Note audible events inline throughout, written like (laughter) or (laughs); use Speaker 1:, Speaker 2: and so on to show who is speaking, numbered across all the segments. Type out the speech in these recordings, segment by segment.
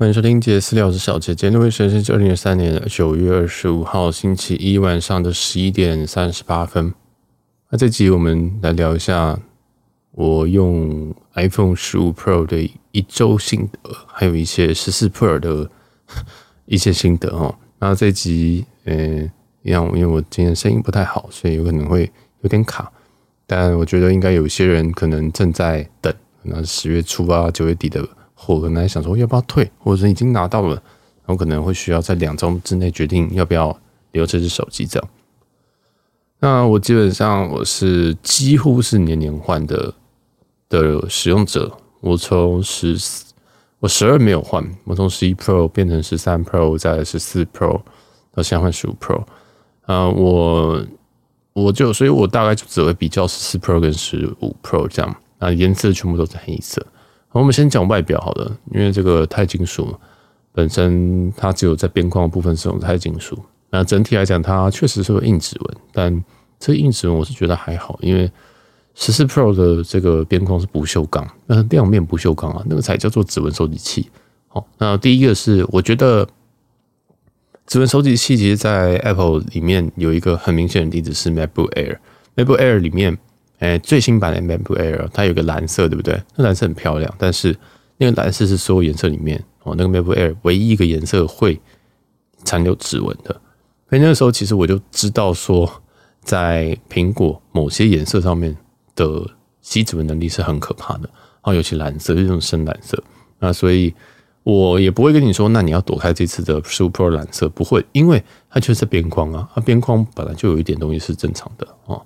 Speaker 1: 欢迎收听杰私聊，我是小杰。今天为时间是二零二三年九月二十五号星期一晚上的十一点三十八分。那这集我们来聊一下我用 iPhone 十五 Pro 的一周心得，还有一些十四 Pro 的一些心得哦。那这集呃，一样，因为我今天声音不太好，所以有可能会有点卡。但我觉得应该有些人可能正在等，那十月初啊，九月底的。或可能还想说要不要退，或者已经拿到了，然后可能会需要在两周之内决定要不要留这只手机这样。那我基本上我是几乎是年年换的的使用者。我从十我十二没有换，我从十一 Pro 变成十三 Pro，再十四 Pro 到现在换十五 Pro。啊，我我就所以，我大概就只会比较十四 Pro 跟十五 Pro 这样。啊，颜色全部都是黑色。我们先讲外表好了，因为这个钛金属本身它只有在边框部分是用钛金属，那整体来讲它确实是会印指纹，但这硬指纹我是觉得还好，因为十四 Pro 的这个边框是不锈钢，那亮面不锈钢啊，那个才叫做指纹收集器。好，那第一个是我觉得指纹收集器其实，在 Apple 里面有一个很明显的例子是 MacBook Air，MacBook Air 里面。哎，最新版的 MacBook Air 它有个蓝色，对不对？那蓝色很漂亮，但是那个蓝色是所有颜色里面哦，那个 MacBook Air 唯一一个颜色会残留指纹的。所以那个时候，其实我就知道说，在苹果某些颜色上面的吸指纹能力是很可怕的。哦，尤其蓝色，就这种深蓝色。那所以我也不会跟你说，那你要躲开这次的 Super 蓝色，不会，因为它就是边框啊，它边框本来就有一点东西是正常的哦。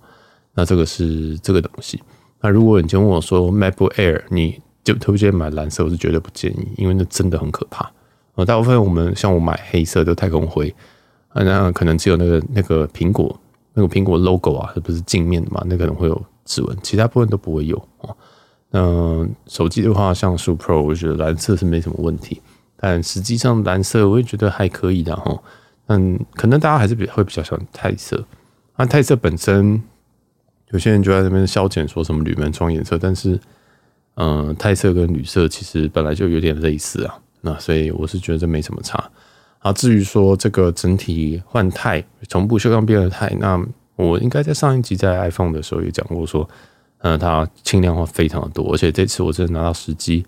Speaker 1: 那这个是这个东西。那如果你就问我说 MacBook Air，你就推荐买蓝色，我是绝对不建议，因为那真的很可怕。呃，大部分我们像我买黑色的太空灰，啊，那可能只有那个那个苹果那个苹果 logo 啊，是不是镜面的嘛？那可能会有指纹，其他部分都不会有哦。那手机的话，像素 Pro，我觉得蓝色是没什么问题，但实际上蓝色我也觉得还可以的哈。嗯，可能大家还是比会比较喜欢钛色，那钛色本身。有些人就在那边消遣，说什么铝门窗颜色，但是，嗯、呃，钛色跟铝色其实本来就有点类似啊，那所以我是觉得这没什么差。啊，至于说这个整体换钛，从不锈钢变了钛，那我应该在上一集在 iPhone 的时候也讲过，说，嗯、呃，它轻量化非常的多，而且这次我真的拿到十 G，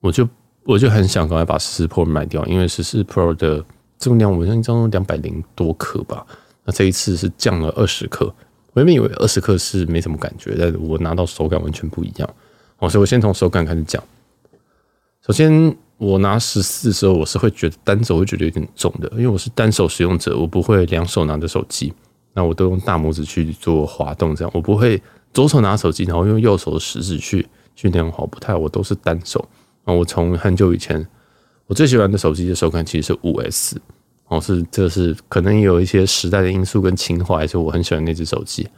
Speaker 1: 我就我就很想赶快把十四 Pro 卖掉，因为十四 Pro 的重量我印象中两百零多克吧，那这一次是降了二十克。原本以为二十克是没什么感觉，但是我拿到手感完全不一样。哦，所以我先从手感开始讲。首先，我拿十四的时候，我是会觉得单手会觉得有点重的，因为我是单手使用者，我不会两手拿着手机，那我都用大拇指去做滑动，这样我不会左手拿手机，然后用右手的食指去去那样滑，不太，我都是单手。那我从很久以前，我最喜欢的手机的手感其实是五 S。哦，是，这是可能有一些时代的因素跟情怀，所以我很喜欢那只手机。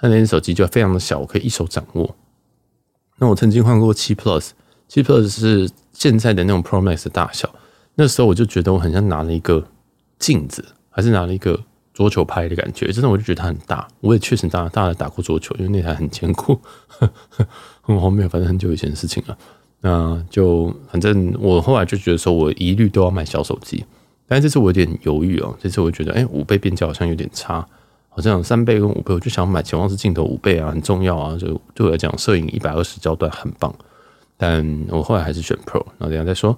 Speaker 1: 那那只手机就非常的小，我可以一手掌握。那我曾经换过七 Plus，七 Plus 是现在的那种 Pro Max 的大小。那时候我就觉得我很像拿了一个镜子，还是拿了一个桌球拍的感觉。真的，我就觉得它很大。我也确实大大的打过桌球，因为那台很坚固。很荒谬，反正很久以前的事情了。那就反正我后来就觉得说，我一律都要买小手机。但这次我有点犹豫哦，这次我觉得，哎，五倍变焦好像有点差，好像三倍跟五倍，我就想买潜望式镜头五倍啊，很重要啊，就对我来讲，摄影一百二十焦段很棒。但我后来还是选 Pro，那等下再说。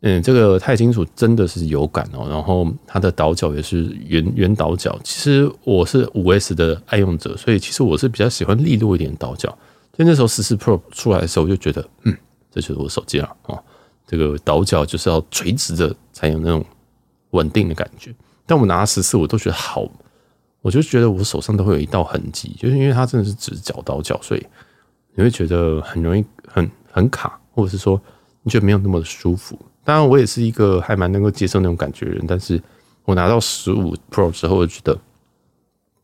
Speaker 1: 嗯，这个钛金属真的是有感哦，然后它的倒角也是圆圆倒角。其实我是五 S 的爱用者，所以其实我是比较喜欢利落一点倒角。所以那时候十四 Pro 出来的时候，我就觉得，嗯，这就是我手机了哦。这个倒角就是要垂直的才有那种稳定的感觉，但我拿十四我都觉得好，我就觉得我手上都会有一道痕迹，就是因为它真的是直角倒角，所以你会觉得很容易很很卡，或者是说你觉得没有那么的舒服。当然，我也是一个还蛮能够接受那种感觉的人，但是我拿到十五 Pro 之后，我觉得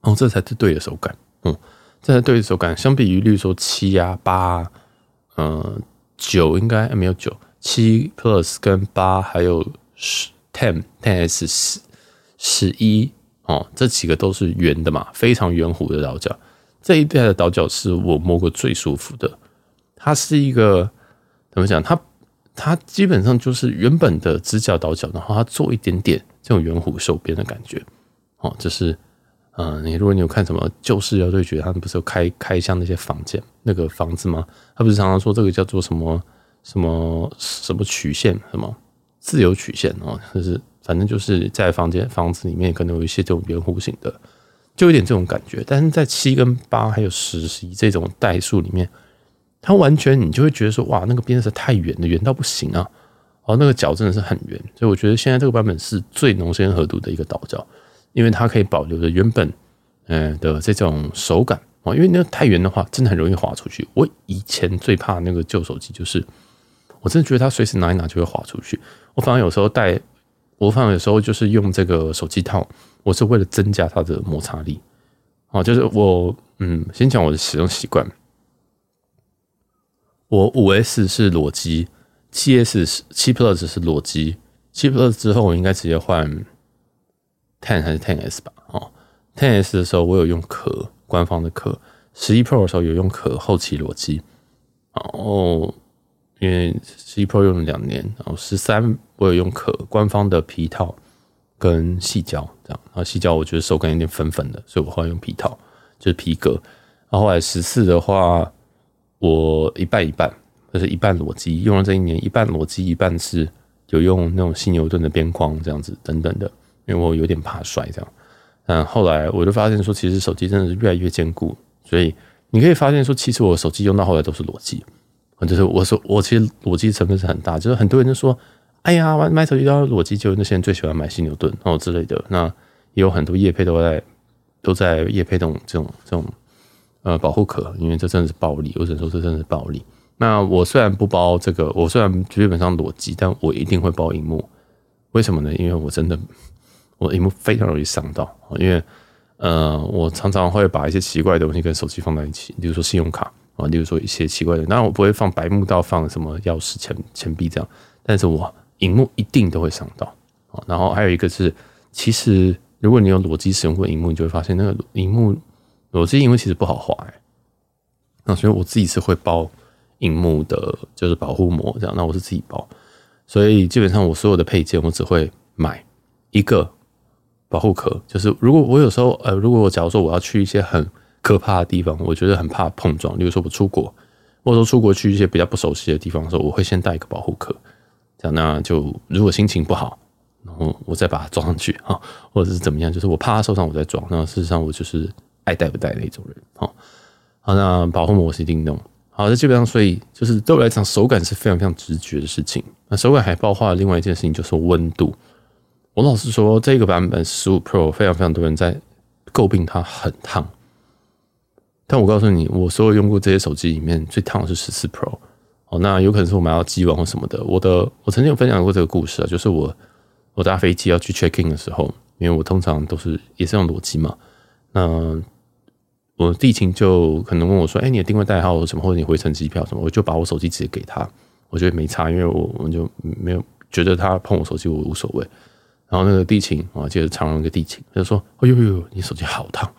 Speaker 1: 哦，这才是对的手感，嗯，这才是对的手感。相比于，例如说七啊八，嗯九应该没有九。七 Plus 跟八还有十 Ten Ten S 十十一哦，这几个都是圆的嘛，非常圆弧的倒角。这一代的倒角是我摸过最舒服的。它是一个怎么讲？它它基本上就是原本的直角倒角，然后它做一点点这种圆弧收边的感觉。哦，这是，嗯，你如果你有看什么《旧式要对决》，他们不是有开开箱那些房间那个房子吗？他不是常常说这个叫做什么什么什么曲线，什么自由曲线哦，就是反正就是在房间房子里面可能有一些这种圆弧形的，就有点这种感觉。但是在七跟八还有十、十一这种代数里面，它完全你就会觉得说，哇，那个边是太圆了，圆到不行啊！哦，那个角真的是很圆，所以我觉得现在这个版本是最浓鲜合度的一个倒角。因为它可以保留着原本嗯的这种手感哦，因为那个太圆的话，真的很容易滑出去。我以前最怕那个旧手机，就是我真的觉得它随时拿一拿就会滑出去。我反而有时候带，我反而有时候就是用这个手机套，我是为了增加它的摩擦力哦。就是我嗯，先讲我的使用习惯，我五 S 是裸机，七 S 是七 Plus 是裸机，七 Plus 之后我应该直接换。Ten 还是 Ten S 吧，哦，Ten S 的时候我有用壳，官方的壳；十一 Pro 的时候有用壳，后期裸机。然后因为十一 Pro 用了两年，然后十三我有用壳，官方的皮套跟细胶这样。然后细胶我觉得手感有点粉粉的，所以我后来用皮套，就是皮革。然后后来十四的话，我一半一半，就是一半裸机，用了这一年，一半裸机，一半是有用那种犀牛顿的边框这样子等等的。因为我有点怕摔，这样，嗯，后来我就发现说，其实手机真的是越来越坚固，所以你可以发现说，其实我手机用到后来都是裸机，就是我说我其实裸机成分是很大，就是很多人就说，哎呀，玩买手机都要裸机，就那些人最喜欢买犀牛盾哦之类的，那也有很多业配都在都在业配这种这种这种呃保护壳，因为这真的是暴利，我只能说这真的是暴利。那我虽然不包这个，我虽然基本上裸机，但我一定会包荧幕，为什么呢？因为我真的。我荧幕非常容易伤到，因为呃，我常常会把一些奇怪的东西跟手机放在一起，比如说信用卡啊，例如说一些奇怪的，当然我不会放白木道，放什么钥匙、钱钱币这样，但是我荧幕一定都会伤到啊。然后还有一个是，其实如果你有裸机使用过荧幕，你就会发现那个荧幕裸机荧幕其实不好滑哎。那所以我自己是会包荧幕的，就是保护膜这样，那我是自己包，所以基本上我所有的配件我只会买一个。保护壳就是，如果我有时候呃，如果我假如说我要去一些很可怕的地方，我觉得很怕碰撞，例如说我出国，或者说出国去一些比较不熟悉的地方的时候，我会先带一个保护壳，这样那就如果心情不好，然后我再把它装上去啊，或者是怎么样，就是我怕它受伤，我再装。那事实上我就是爱带不带那种人，好，好，那保护膜我是一定弄。好，那基本上所以就是对我来讲，手感是非常非常直觉的事情。那手感还包括另外一件事情，就是温度。我老实说，这个版本十五 Pro 非常非常多人在诟病它很烫，但我告诉你，我所有用过这些手机里面最烫的是十四 Pro 哦。那有可能是我买到机王或什么的。我的我曾经有分享过这个故事啊，就是我我搭飞机要去 check in 的时候，因为我通常都是也是用裸机嘛。那我地勤就可能问我说：“哎，你的定位代号什么，或者你回程机票什么？”我就把我手机直接给他，我觉得没差，因为我我就没有觉得他碰我手机我无所谓。然后那个地勤啊，接着长荣一个地勤，他就说：“哎呦呦呦，你手机好烫！”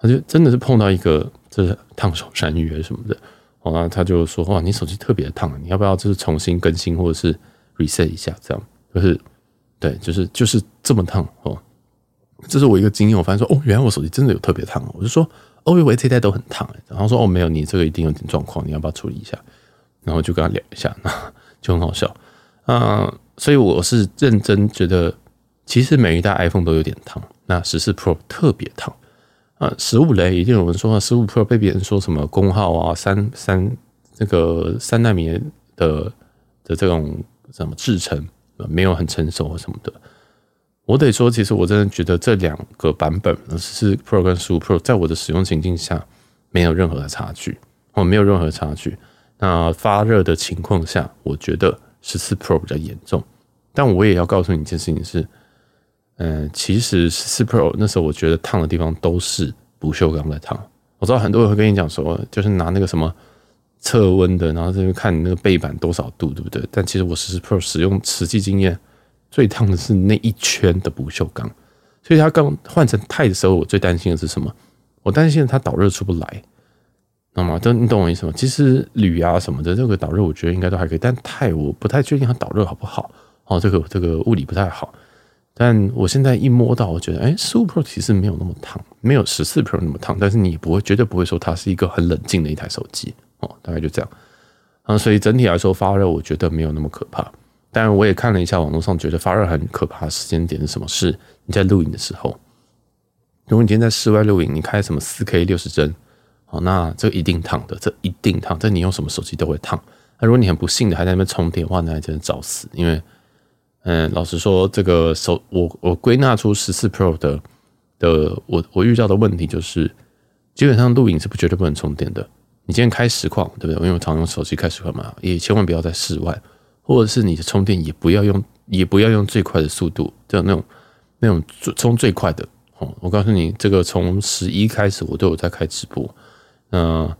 Speaker 1: 他就真的是碰到一个就是烫手山芋还是什么的，然后他就说：“哇，你手机特别烫，你要不要就是重新更新或者是 reset 一下？这样就是对，就是就是这么烫哦。”这是我一个经验，我发现说：“哦，原来我手机真的有特别烫。”我就说：“哦，我这一代都很烫。”然后说：“哦，没有，你这个一定有点状况，你要不要处理一下？”然后就跟他聊一下，那 (laughs) 就很好笑啊。所以我是认真觉得，其实每一代 iPhone 都有点烫。那十四 Pro 特别烫啊，十五雷一定有人说，十五 Pro 被别人说什么功耗啊，三三那个三纳米的的这种什么制程没有很成熟什么的。我得说，其实我真的觉得这两个版本，十四 Pro 跟十五 Pro，在我的使用情境下没有任何的差距，哦，没有任何差距。那发热的情况下，我觉得。十四 Pro 比较严重，但我也要告诉你一件事情是，嗯、其实十四 Pro 那时候我觉得烫的地方都是不锈钢在烫。我知道很多人会跟你讲说，就是拿那个什么测温的，然后这边看你那个背板多少度，对不对？但其实我十四 Pro 使用实际经验，最烫的是那一圈的不锈钢。所以它刚换成钛的时候，我最担心的是什么？我担心它导热出不来。那么，这你懂我意思吗？其实铝啊什么的，这个导热我觉得应该都还可以，但钛我不太确定它导热好不好。哦，这个这个物理不太好。但我现在一摸到，我觉得，哎，十五 Pro 其实没有那么烫，没有十四 Pro 那么烫，但是你不会绝对不会说它是一个很冷静的一台手机哦，大概就这样。啊，所以整体来说发热，我觉得没有那么可怕。当然，我也看了一下网络上，觉得发热很可怕的时间点是什么？是你在录影的时候。如果你今天在室外录影，你开什么四 K 六十帧，哦，那这一定烫的，这一定烫，这你用什么手机都会烫。那如果你很不幸的还在那边充电的话，那还真的找死。因为，嗯，老实说，这个手我我归纳出十四 Pro 的的我我遇到的问题就是，基本上录影是不绝对不能充电的。你今天开实况，对不对？因为我常用手机开实况嘛，也千万不要在室外，或者是你的充电也不要用，也不要用最快的速度，就那种那种充最快的。哦，我告诉你，这个从十一开始我都有在开直播。那，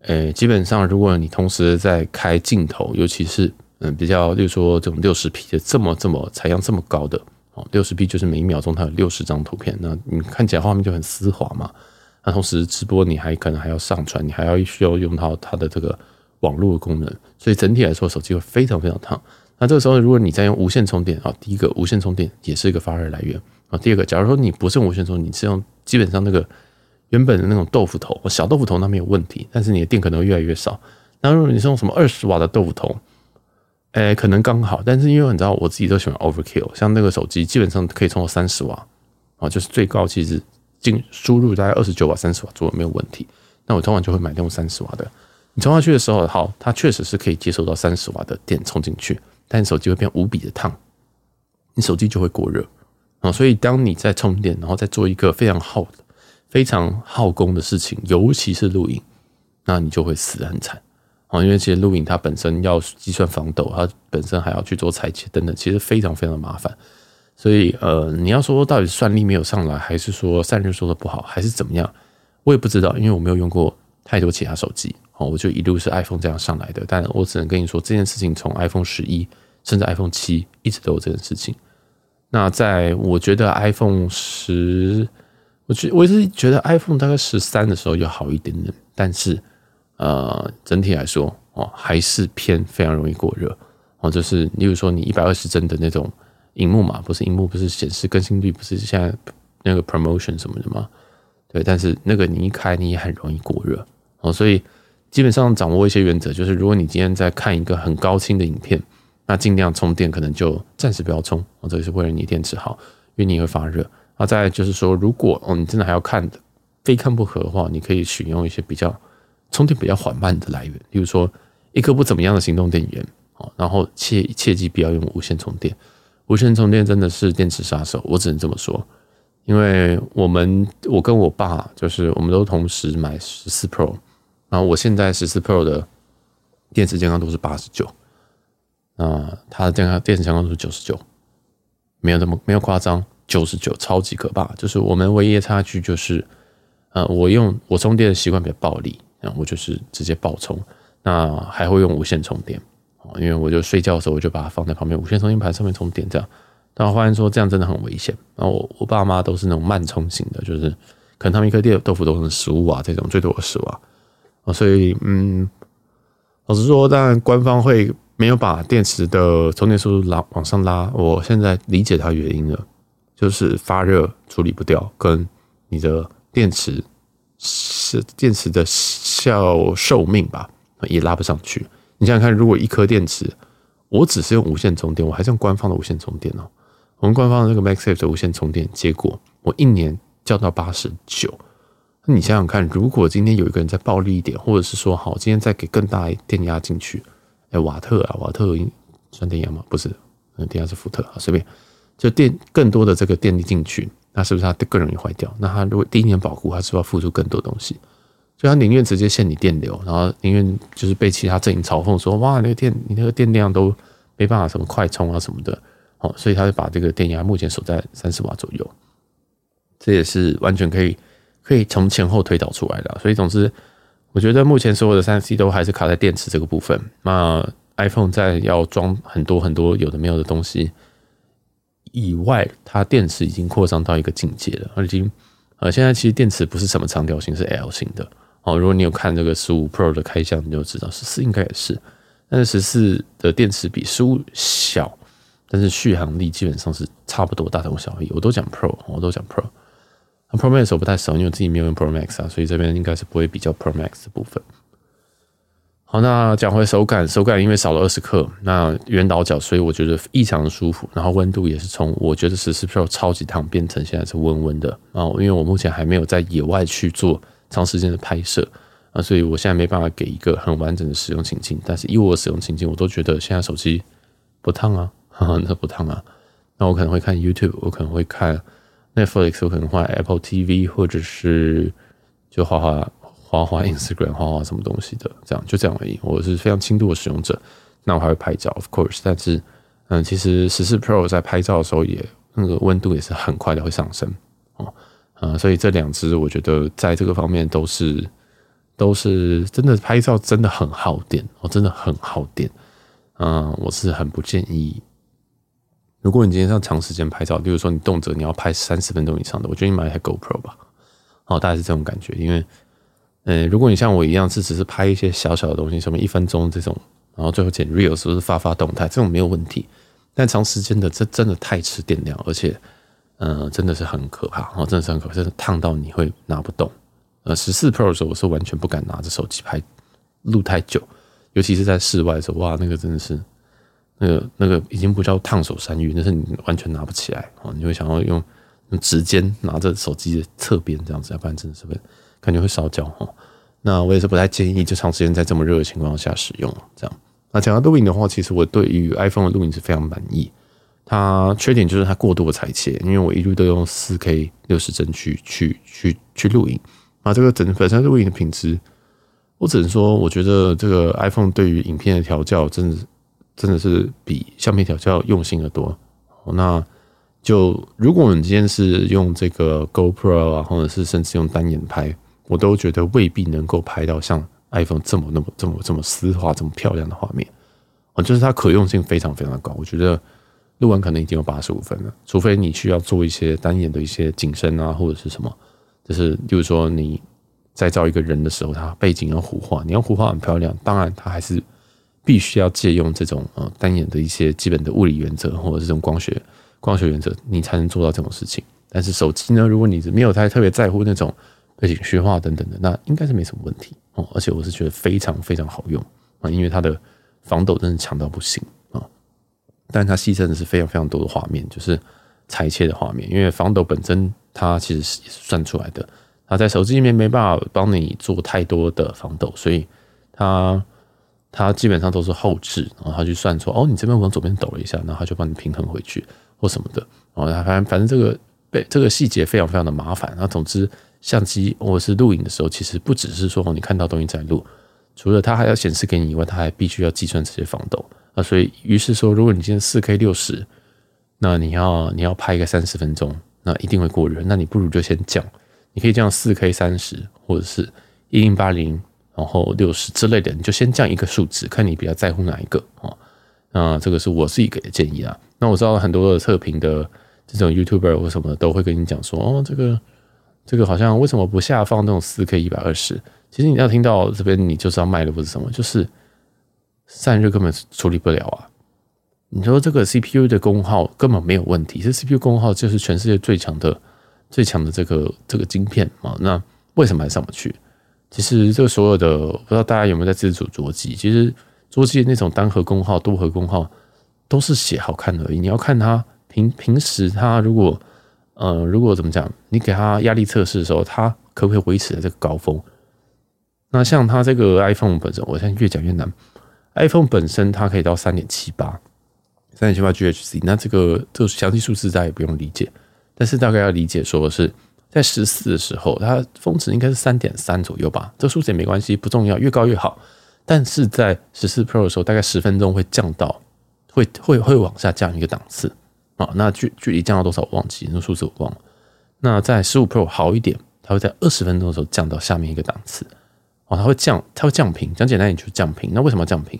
Speaker 1: 诶，基本上如果你同时在开镜头，尤其是嗯比较，例如说这种六十 P 的这么这么采样这么高的哦，六十 P 就是每一秒钟它有六十张图片，那你看起来画面就很丝滑嘛。那同时直播你还可能还要上传，你还要需要用到它的这个网络的功能，所以整体来说手机会非常非常烫。那这个时候如果你再用无线充电啊，第一个无线充电也是一个发热来源。啊，第二个，假如说你不是用无线充，你是用基本上那个原本的那种豆腐头，小豆腐头那没有问题，但是你的电可能会越来越少。那如果你是用什么二十瓦的豆腐头，哎、可能刚好，但是因为你知道我自己都喜欢 overkill，像那个手机基本上可以充到三十瓦，啊，就是最高其实进输入大概二十九瓦、三十瓦左右没有问题。那我通常就会买那种三十瓦的。你充下去的时候，好，它确实是可以接受到三十瓦的电充进去，但手机会变无比的烫，你手机就会过热。啊，所以当你在充电，然后再做一个非常耗、非常耗功的事情，尤其是录影，那你就会死得很惨啊！因为其实录影它本身要计算防抖，它本身还要去做裁切等等，其实非常非常麻烦。所以呃，你要说到底算力没有上来，还是说散热做的不好，还是怎么样？我也不知道，因为我没有用过太多其他手机哦，我就一路是 iPhone 这样上来的。但我只能跟你说，这件事情从 iPhone 十一甚至 iPhone 七一直都有这件事情。那在我觉得 iPhone 十，我觉我是觉得 iPhone 大概十三的时候要好一点点，但是呃，整体来说哦，还是偏非常容易过热哦。就是例如说你一百二十帧的那种荧幕嘛，不是荧幕不是显示更新率不是现在那个 promotion 什么的吗？对，但是那个你一开你也很容易过热哦。所以基本上掌握一些原则，就是如果你今天在看一个很高清的影片。那尽量充电，可能就暂时不要充，哦，这是为了你电池好，因为你会发热。啊，再就是说，如果哦你真的还要看的，非看不可的话，你可以选用一些比较充电比较缓慢的来源，比如说一个不怎么样的行动电源，哦，然后切切记不要用无线充电，无线充电真的是电池杀手，我只能这么说，因为我们我跟我爸就是我们都同时买十四 Pro，然后我现在十四 Pro 的电池健康度是八十九。啊，它的健康电池健康度是九十九，没有这么没有夸张，九十九超级可怕。就是我们唯一的差距就是，呃，我用我充电的习惯比较暴力，然后我就是直接爆充，那还会用无线充电，因为我就睡觉的时候我就把它放在旁边无线充电盘上面充电，这样。但我发现说这样真的很危险。然后我我爸妈都是那种慢充型的，就是可能他们一颗电豆腐都是十五瓦这种，最多十瓦啊。所以嗯，老实说，当然官方会。没有把电池的充电速度拉往上拉，我现在理解它原因了，就是发热处理不掉，跟你的电池是电池的效寿命吧，也拉不上去。你想想看，如果一颗电池，我只是用无线充电，我还是用官方的无线充电哦。我们官方的这个 MagSafe 的无线充电，结果我一年降到八十九。那你想想看，如果今天有一个人再暴力一点，或者是说好，今天再给更大电压进去。哎，瓦特啊，瓦特算电压吗？不是，嗯，电压是伏特啊，随便。就电更多的这个电力进去，那是不是它更容易坏掉？那它如果第一年保护，它是不是要付出更多东西？所以它宁愿直接限你电流，然后宁愿就是被其他阵营嘲讽说，哇，那个电你那个电量都没办法什么快充啊什么的，哦，所以他就把这个电压目前锁在三十瓦左右。这也是完全可以可以从前后推导出来的，所以总之。我觉得目前所有的三 C 都还是卡在电池这个部分。那 iPhone 在要装很多很多有的没有的东西以外，它电池已经扩张到一个境界了。而已经呃，现在其实电池不是什么长条形，是 L 型的哦，如果你有看这个十五 Pro 的开箱，你就知道十四应该也是，但是十四的电池比十五小，但是续航力基本上是差不多大同小异。我都讲 Pro，我都讲 Pro。那 Pro Max 我不太熟，因为我自己没有用 Pro Max 啊，所以这边应该是不会比较 Pro Max 的部分。好，那讲回手感，手感因为少了二十克，那圆倒角，所以我觉得异常的舒服。然后温度也是从我觉得十四 Pro 超级烫变成现在是温温的啊。因为我目前还没有在野外去做长时间的拍摄啊，所以我现在没办法给一个很完整的使用情境。但是以我的使用情境，我都觉得现在手机不烫啊，(laughs) 哈哈，那不烫啊。那我可能会看 YouTube，我可能会看 Netflix，我可能会 Apple TV，或者是就画画。花花 Instagram，花花什么东西的，这样就这样而已。我是非常轻度的使用者，那我还会拍照，of course。但是，嗯，其实十四 Pro 在拍照的时候也那个温度也是很快的会上升哦，嗯，所以这两支我觉得在这个方面都是都是真的拍照真的很耗电哦，真的很耗电。嗯，我是很不建议，如果你今天要长时间拍照，比如说你动辄你要拍三十分钟以上的，我觉得你买一台 GoPro 吧，哦，大概是这种感觉，因为。嗯，如果你像我一样是只是拍一些小小的东西，什么一分钟这种，然后最后剪 reel 是不是发发动态，这种没有问题。但长时间的这真的太吃电量，而且，嗯，真的是很可怕哦，真的是很可怕，真的烫到你会拿不动。呃，十四 Pro 的时候，我是完全不敢拿着手机拍录太久，尤其是在室外的时候，哇，那个真的是，那个那个已经不叫烫手山芋，那是你完全拿不起来哦，你会想要用用指尖拿着手机的侧边这样子，要不然真的是会。感觉会烧焦哈，那我也是不太建议就长时间在这么热的情况下使用这样。那讲到录影的话，其实我对于 iPhone 的录影是非常满意。它缺点就是它过度的裁切，因为我一路都用四 K 六十帧去去去去录影啊，这个整本身录影的品质，我只能说，我觉得这个 iPhone 对于影片的调教，真的真的是比相片调教用心的多。那就如果我们今天是用这个 GoPro 啊，或者是甚至用单眼拍。我都觉得未必能够拍到像 iPhone 这么、那么、这么、这么丝滑、这么漂亮的画面啊，就是它可用性非常非常的高。我觉得录完可能已经有八十五分了，除非你需要做一些单眼的一些景深啊，或者是什么，就是比如说你在照一个人的时候，它背景要糊化，你要糊化很漂亮，当然它还是必须要借用这种呃单眼的一些基本的物理原则，或者这种光学光学原则，你才能做到这种事情。但是手机呢，如果你没有太特别在乎那种。背景虚化等等的，那应该是没什么问题哦。而且我是觉得非常非常好用啊，因为它的防抖真的强到不行啊。但它牺牲的是非常非常多的画面，就是裁切的画面。因为防抖本身它其实是算出来的，它在手机里面没办法帮你做太多的防抖，所以它它基本上都是后置，然后它去算出哦，你这边往左边抖了一下，然后它就帮你平衡回去或什么的。然后反正反正这个被这个细节非常非常的麻烦。那总之。相机或是录影的时候，其实不只是说你看到东西在录，除了它还要显示给你以外，它还必须要计算这些防抖啊。所以，于是说，如果你今天四 K 六十，那你要你要拍一个三十分钟，那一定会过热。那你不如就先降，你可以降四 K 三十，或者是一零八零，然后六十之类的，你就先降一个数值，看你比较在乎哪一个啊。那这个是我自己给的建议啊。那我知道很多的测评的这种 YouTuber 或什么都会跟你讲说，哦，这个。这个好像为什么不下放那种四 K 一百二十？其实你要听到这边，你就知道卖的不是什么，就是散热根本处理不了啊！你说这个 CPU 的功耗根本没有问题，这 CPU 功耗就是全世界最强的、最强的这个这个晶片啊！那为什么还上不去？其实这个所有的，不知道大家有没有在自主着机？其实着机那种单核功耗、多核功耗都是写好看而已。你要看它平平时它如果。呃，如果怎么讲，你给它压力测试的时候，它可不可以维持在这个高峰？那像它这个 iPhone 本身，我现在越讲越难。iPhone 本身它可以到三点七八，三点七八 GHz，那这个这个详细数字大家也不用理解，但是大概要理解说的是，在十四的时候，它峰值应该是三点三左右吧，这数字也没关系，不重要，越高越好。但是在十四 Pro 的时候，大概十分钟会降到，会会会往下降一个档次。啊，那距距离降到多少我忘记，那数字我忘了。那在十五 Pro 好一点，它会在二十分钟的时候降到下面一个档次。哦，它会降，它会降频。讲简单点就是降频。那为什么要降频？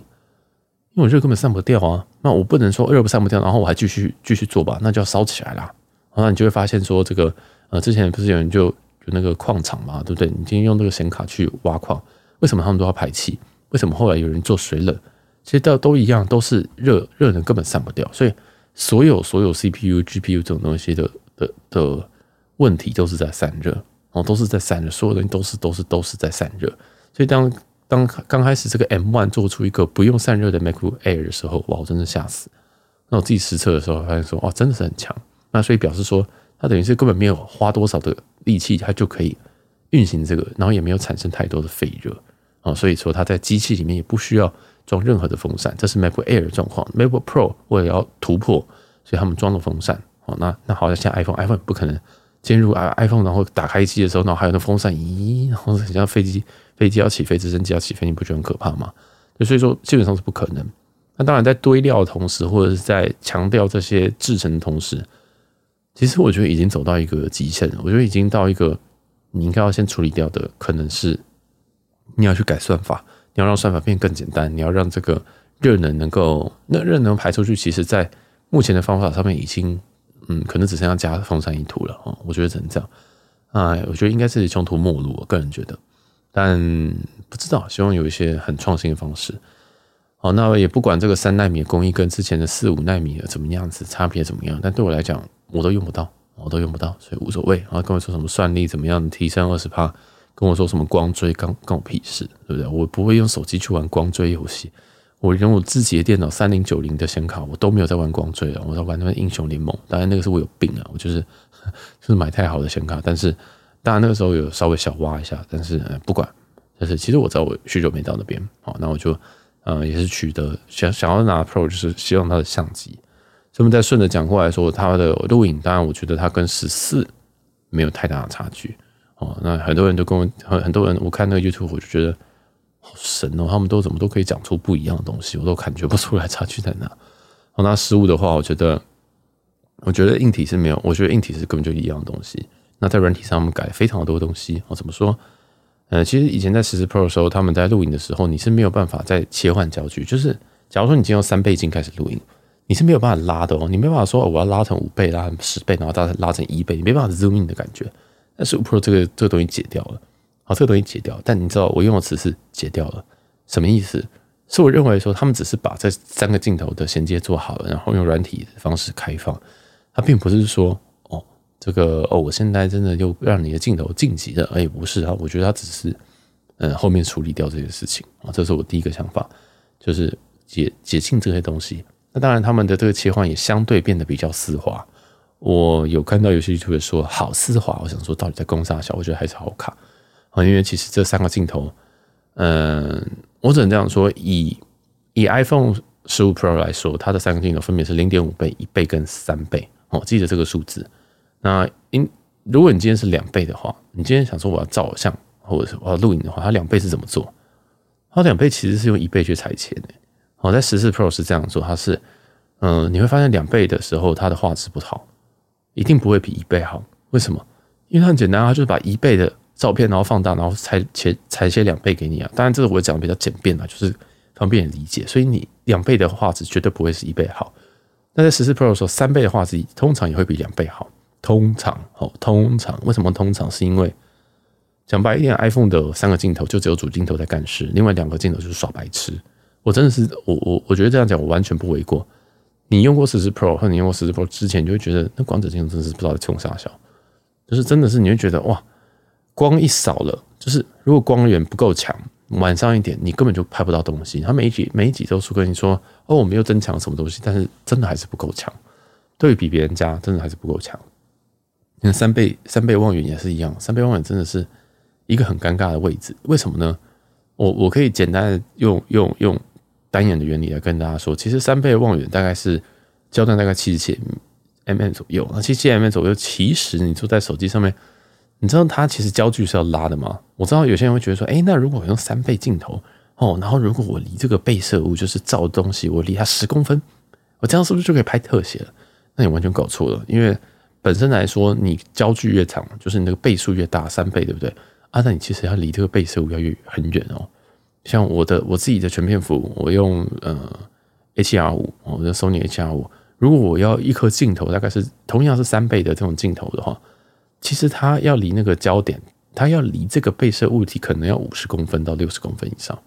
Speaker 1: 因为我热根本散不掉啊。那我不能说热不散不掉，然后我还继续继续做吧，那就要烧起来啦。那你就会发现说，这个呃，之前不是有人就有那个矿场嘛，对不对？你今天用那个显卡去挖矿，为什么他们都要排气？为什么后来有人做水冷？其实都都一样，都是热热能根本散不掉。所以所有所有 CPU、GPU 这种东西的的的问题都是在散热哦，都是在散热，所有东西都是都是都是在散热。所以当当刚开始这个 M1 做出一个不用散热的 MacBook Air 的时候，哇，我真的吓死！那我自己实测的时候发现说，哇，真的是很强。那所以表示说，它等于是根本没有花多少的力气，它就可以运行这个，然后也没有产生太多的废热啊。所以说，它在机器里面也不需要装任何的风扇。这是 MacBook Air 的状况。MacBook Pro 为了要突破，所以他们装了风扇。哦，那那好像像 iPhone，iPhone 不可能进入 iPhone，然后打开机的时候，然后还有那风扇，咦，然后像飞机飞机要起飞，直升机要起飞，你不觉得很可怕吗？所以说，基本上是不可能。那当然，在堆料的同时，或者是在强调这些制成的同时，其实我觉得已经走到一个极限了。我觉得已经到一个你应该要先处理掉的，可能是你要去改算法，你要让算法变更简单，你要让这个热能能够那热能排出去。其实，在目前的方法上面，已经嗯，可能只剩下加风扇一图了啊。我觉得只能这样啊。我觉得应该是穷途末路，我个人觉得，但不知道，希望有一些很创新的方式。好，那也不管这个三奈米的工艺跟之前的四五奈米的怎么样子，差别怎么样，但对我来讲，我都用不到，我都用不到，所以无所谓。然后跟我说什么算力怎么样提升二十帕，跟我说什么光追，关关我屁事，对不对？我不会用手机去玩光追游戏，我连我自己的电脑三零九零的显卡，我都没有在玩光追了，我在玩那个英雄联盟。当然那个是我有病啊，我就是 (laughs) 就是买太好的显卡，但是当然那个时候有稍微小挖一下，但是不管，但是其实我知道我需求没到那边，好，那我就。呃，也是取得想想要拿 Pro，就是希望它的相机。这么再顺着讲过来说，它的录影，当然我觉得它跟十四没有太大的差距哦。那很多人都跟我很很多人，我看那个 YouTube，我就觉得好神哦，他们都怎么都可以讲出不一样的东西，我都感觉不出来差距在哪。哦，那失误的话，我觉得我觉得硬体是没有，我觉得硬体是根本就一样的东西。那在软体上，我们改非常多东西。哦，怎么说？呃，其实以前在十四 Pro 的时候，他们在录影的时候，你是没有办法再切换焦距。就是假如说你今天用三倍镜开始录影，你是没有办法拉的哦。你没办法说我要拉成五倍、拉成十倍，然后再拉成一倍，你没办法 zoom in 的感觉。但是 Pro 这个这个东西解掉了，好，这个东西解掉。但你知道我用的词是解掉了，什么意思？是我认为说他们只是把这三个镜头的衔接做好了，然后用软体的方式开放，它并不是说哦。这个哦，我现在真的又让你的镜头晋级了，哎，不是啊，我觉得它只是嗯后面处理掉这些事情啊，这是我第一个想法，就是解解禁这些东西。那当然，他们的这个切换也相对变得比较丝滑。我有看到有些 YouTube 说好丝滑，我想说到底在攻杀小？我觉得还是好卡啊，因为其实这三个镜头，嗯，我只能这样说，以以 iPhone 十五 Pro 来说，它的三个镜头分别是零点五倍、一倍跟三倍哦，记得这个数字。那因如果你今天是两倍的话，你今天想说我要照相或者是我要录影的话，它两倍是怎么做？它两倍其实是用一倍去裁切的。哦，在十四 Pro 是这样做，它是嗯，你会发现两倍的时候它的画质不好，一定不会比一倍好。为什么？因为它很简单，它就是把一倍的照片然后放大，然后裁切裁切两倍给你啊。当然这个我讲的比较简便啊，就是方便理解。所以你两倍的画质绝对不会是一倍好。那在十四 Pro 的时候，三倍的画质通常也会比两倍好。通常，哦，通常为什么通常？是因为讲白一点，iPhone 的三个镜头就只有主镜头在干事，另外两个镜头就是耍白痴。我真的是，我我我觉得这样讲我完全不为过。你用过十四 Pro 或你用过十四 Pro 之前，你就会觉得那广角镜头真的是不知道在冲啥小，就是真的是你会觉得哇，光一扫了，就是如果光源不够强，晚上一点你根本就拍不到东西。他每一集每一集都是跟你说哦，我们又增强什么东西，但是真的还是不够强，对比别人家真的还是不够强。你看三倍三倍望远也是一样，三倍望远真的是一个很尴尬的位置。为什么呢？我我可以简单的用用用单眼的原理来跟大家说，其实三倍望远大概是焦段大概七十七 mm 左右，那七十七 mm 左右，其实你坐在手机上面，你知道它其实焦距是要拉的吗？我知道有些人会觉得说，哎，那如果我用三倍镜头哦，然后如果我离这个被摄物就是照的东西，我离它十公分，我这样是不是就可以拍特写了？那你完全搞错了，因为。本身来说，你焦距越长，就是你那个倍数越大，三倍，对不对？啊，那你其实要离这个被摄物要越很远哦。像我的我自己的全片幅，我用呃 H.R. 五，我的 Sony H.R. 五。如果我要一颗镜头，大概是同样是三倍的这种镜头的话，其实它要离那个焦点，它要离这个被摄物体可能要五十公分到六十公分以上。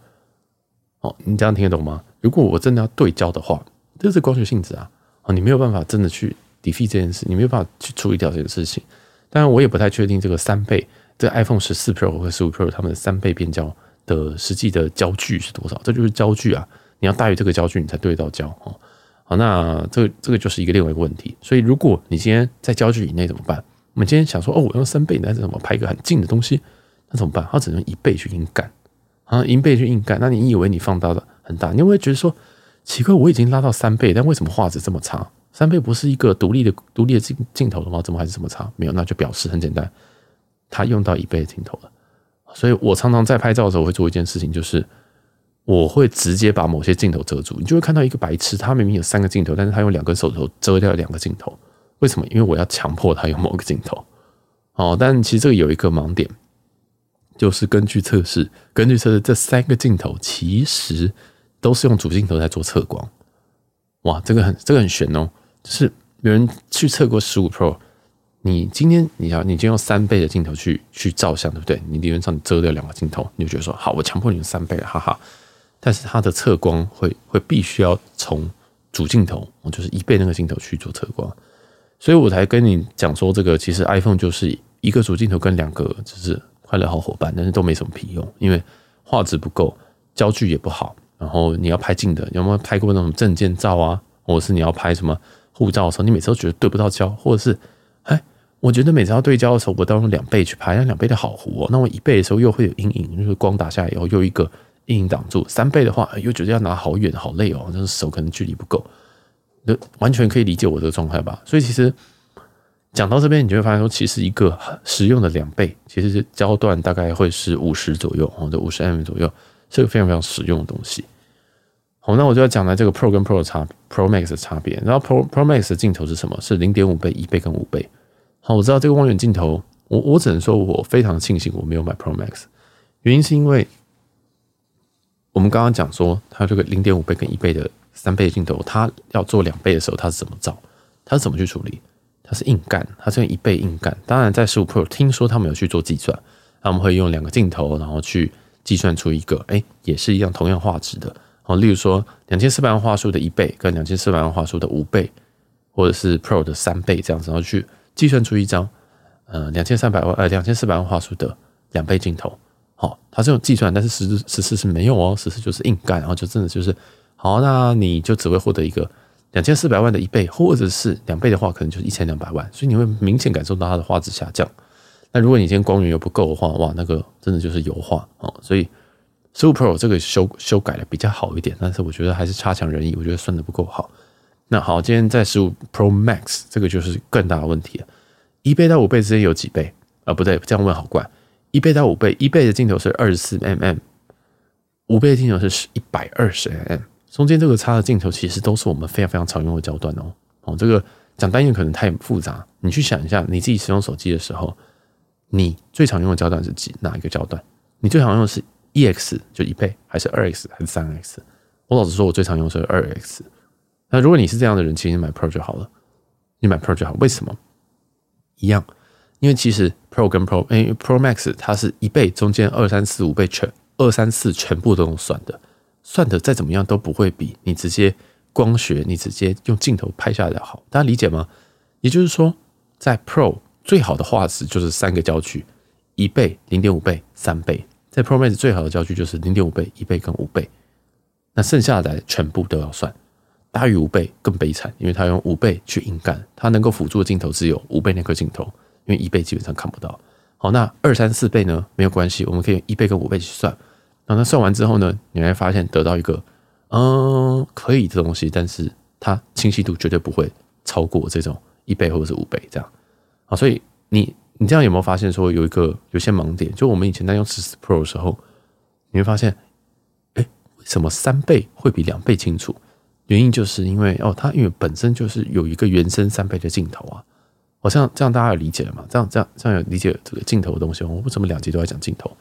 Speaker 1: 哦，你这样听得懂吗？如果我真的要对焦的话，这是光学性质啊，哦，你没有办法真的去 defeat 这件事，你没有办法去处理掉这件事情。当然，我也不太确定这个三倍，这 iPhone 十四 Pro 和十五 Pro 它们的三倍变焦的实际的焦距是多少？这就是焦距啊，你要大于这个焦距，你才对到焦哦。好，那这个这个就是一个另外一个问题。所以，如果你今天在焦距以内怎么办？我们今天想说，哦，我用三倍，那怎么拍一个很近的东西？那怎么办？它只能一倍去硬干啊，一倍去硬干。那你以为你放大的很大？你会觉得说奇怪？我已经拉到三倍，但为什么画质这么差？三倍不是一个独立的独立的镜镜头的吗？怎么还是这么差？没有，那就表示很简单，它用到一倍的镜头了。所以我常常在拍照的时候会做一件事情，就是。我会直接把某些镜头遮住，你就会看到一个白痴，他明明有三个镜头，但是他用两根手指头遮掉两个镜头，为什么？因为我要强迫他用某个镜头。哦，但其实这个有一个盲点，就是根据测试，根据测试，这三个镜头其实都是用主镜头在做测光。哇，这个很这个很玄哦，就是有人去测过十五 Pro，你今天你要你就用三倍的镜头去去照相，对不对？你理论上你遮掉两个镜头，你就觉得说好，我强迫你用三倍了，哈哈。但是它的测光会会必须要从主镜头，我就是一倍那个镜头去做测光，所以我才跟你讲说，这个其实 iPhone 就是一个主镜头跟两个就是快乐好伙伴，但是都没什么屁用，因为画质不够，焦距也不好，然后你要拍近的，有没有拍过那种证件照啊，或者是你要拍什么护照的时候，你每次都觉得对不到焦，或者是，我觉得每次要对焦的时候，我都要用两倍去拍，那两倍的好糊哦，那我一倍的时候又会有阴影，就是光打下来以后又一个。阴影挡住，三倍的话又觉得要拿好远好累哦，就是手可能距离不够，就完全可以理解我这个状态吧。所以其实讲到这边，你就会发现说，其实一个实用的两倍，其实是焦段大概会是五十左右哦，这五十 mm 左右是个非常非常实用的东西。好，那我就要讲来这个 Pro 跟 Pro 的差，Pro Max 的差别。然后 Pro Pro Max 的镜头是什么？是零点五倍、一倍跟五倍。好，我知道这个望远镜头，我我只能说我非常庆幸我没有买 Pro Max，原因是因为。我们刚刚讲说，它这个零点五倍跟一倍的三倍镜头，它要做两倍的时候，它是怎么造？它是怎么去处理？它是硬干，它是用一倍硬干。当然，在十五 Pro 听说他们有去做计算，他们会用两个镜头，然后去计算出一个，哎，也是一样同样画质的。哦，例如说两千四百万画素的一倍跟两千四百万画素的五倍，或者是 Pro 的三倍这样子，然后去计算出一张，呃，两千三百万呃两千四百万画素的两倍镜头。好，它是用计算，但是实实事是没有哦，实事就是硬干，然后就真的就是好，那你就只会获得一个两千四百万的一倍，或者是两倍的话，可能就是一千两百万，所以你会明显感受到它的画质下降。那如果你今天光源又不够的话，哇，那个真的就是油画哦。所以十五 Pro 这个修修改的比较好一点，但是我觉得还是差强人意，我觉得算的不够好。那好，今天在十五 Pro Max 这个就是更大的问题了，一倍到五倍之间有几倍啊？不对，这样问好怪。一倍到五倍，一倍的镜头是二十四 mm，五倍的镜头是一百二十 mm，中间这个差的镜头其实都是我们非常非常常用的焦段哦。哦，这个讲单元可能太复杂，你去想一下，你自己使用手机的时候，你最常用的焦段是几哪一个焦段？你最常用的是 EX 就一倍，还是二 X 还是三 X？我老实说，我最常用的是二 X。那如果你是这样的人，其实你买 Pro 就好了，你买 Pro 就好。为什么？一样。因为其实 Pro 跟 Pro，因为 Pro Max 它是一倍，中间二三四五倍全二三四全部都用算的，算的再怎么样都不会比你直接光学，你直接用镜头拍下来的好，大家理解吗？也就是说，在 Pro 最好的画质就是三个焦距，一倍、零点五倍、三倍；在 Pro Max 最好的焦距就是零点五倍、一倍跟五倍。那剩下的全部都要算，大于五倍更悲惨，因为它用五倍去硬干，它能够辅助的镜头只有五倍那颗镜头。因为一倍基本上看不到，好，那二三四倍呢？没有关系，我们可以一倍跟五倍去算。那那算完之后呢，你会发现得到一个嗯可以的东西，但是它清晰度绝对不会超过这种一倍或者是五倍这样。好，所以你你这样有没有发现说有一个有些盲点？就我们以前在用十四 Pro 的时候，你会发现，哎，为什么三倍会比两倍清楚？原因就是因为哦，它因为本身就是有一个原生三倍的镜头啊。好像这样大家有理解了吗？这样这样这样有理解这个镜头的东西。我为什么两集都在讲镜头？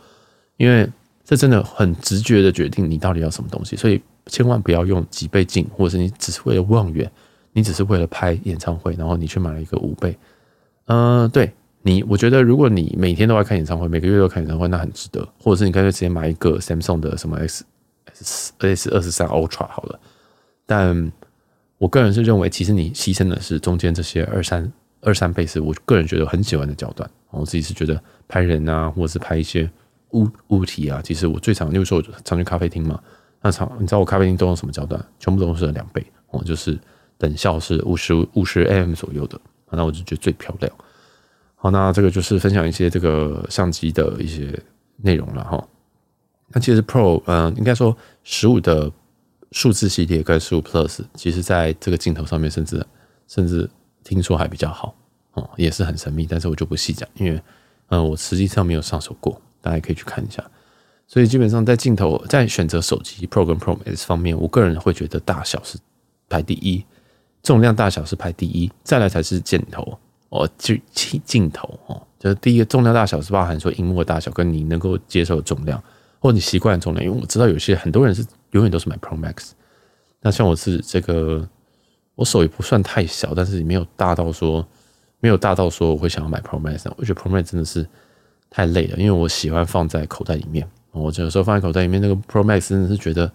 Speaker 1: 因为这真的很直觉的决定你到底要什么东西。所以千万不要用几倍镜，或者是你只是为了望远，你只是为了拍演唱会，然后你去买了一个五倍。嗯、对，你我觉得，如果你每天都要看演唱会，每个月都看演唱会，那很值得。或者是你干脆直接买一个 Samsung 的什么 S S S 二十三 Ultra 好了。但我个人是认为，其实你牺牲的是中间这些二三二三倍是我个人觉得很喜欢的焦段。我自己是觉得拍人啊，或者是拍一些物物体啊，其实我最常，因为说我常去咖啡厅嘛，那常你知道我咖啡厅都用什么焦段？全部都是两倍哦，就是等效是五十五十 m 左右的，那我就觉得最漂亮。好，那这个就是分享一些这个相机的一些内容了哈。那其实 Pro，嗯、呃，应该说十五的数字系列跟十五 Plus，其实在这个镜头上面，甚至甚至听说还比较好哦，也是很神秘。但是我就不细讲，因为嗯、我实际上没有上手过，大家可以去看一下。所以基本上在镜头在选择手机 Pro 跟 Pro Max 方面，我个人会觉得大小是排第一，重量大小是排第一，再来才是镜头。哦，就镜镜头哦，就是第一个重量大小是包含说荧幕的大小跟你能够接受的重量，或你习惯的。因为我知道有些很多人是永远都是买 Pro Max，那像我是这个，我手也不算太小，但是也没有大到说没有大到说我会想要买 Pro Max。我觉得 Pro Max 真的是太累了，因为我喜欢放在口袋里面。我有时候放在口袋里面，那个 Pro Max 真的是觉得。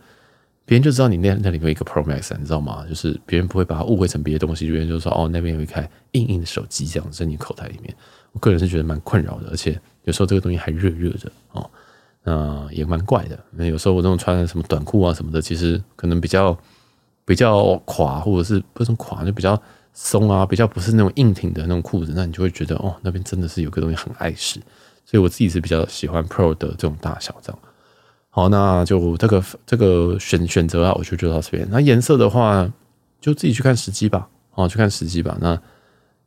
Speaker 1: 别人就知道你那那里有一个 Pro Max，你知道吗？就是别人不会把它误会成别的东西，别人就说哦，那边有一台硬硬的手机这样在你口袋里面。我个人是觉得蛮困扰的，而且有时候这个东西还热热的哦，那也蛮怪的。那有时候我这种穿的什么短裤啊什么的，其实可能比较比较垮，或者是不是垮，就比较松啊，比较不是那种硬挺的那种裤子，那你就会觉得哦，那边真的是有个东西很碍事。所以我自己是比较喜欢 Pro 的这种大小这样。好，那就这个这个选选择啊，我就就到这边。那颜色的话，就自己去看时机吧。哦，去看时机吧。那，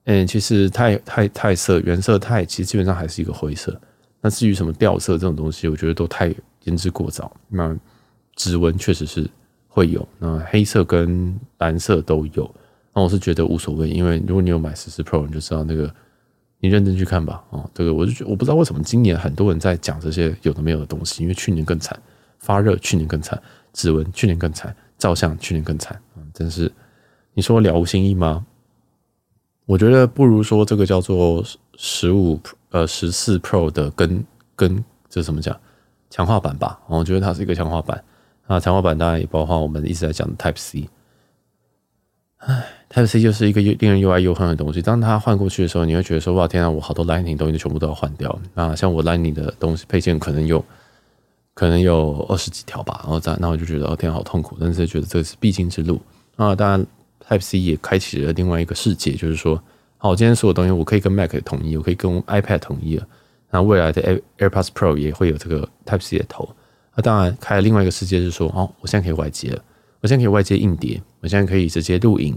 Speaker 1: 嗯，其实太太太色原色太，其实基本上还是一个灰色。那至于什么掉色这种东西，我觉得都太言之过早。那指纹确实是会有，那黑色跟蓝色都有。那我是觉得无所谓，因为如果你有买十四 Pro，你就知道那个。你认真去看吧，哦，这个我就觉我不知道为什么今年很多人在讲这些有的没有的东西，因为去年更惨，发热去年更惨，指纹去年更惨，照相去年更惨，嗯，真是你说了无新意吗？我觉得不如说这个叫做十五呃十四 Pro 的跟跟这怎么讲强化版吧，我觉得它是一个强化版，啊，强化版当然也包括我们一直在讲的 Type C。唉，Type C 就是一个又令人又爱又恨的东西。当它换过去的时候，你会觉得说：“哇，天啊，我好多 Lightning 东西全部都要换掉。”那像我 Lightning 的东西配件可能有，可能有二十几条吧。然后这样，那我就觉得哦，天，好痛苦。但是觉得这是必经之路。啊，当然 Type C 也开启了另外一个世界，就是说，好，今天所有东西我可以跟 Mac 统一，我可以跟 iPad 统一了。那未来的 AirPods Pro 也会有这个 Type C 的头。那当然开了另外一个世界，就是说，哦，我现在可以外接了。我现在可以外接硬碟，我现在可以直接录影，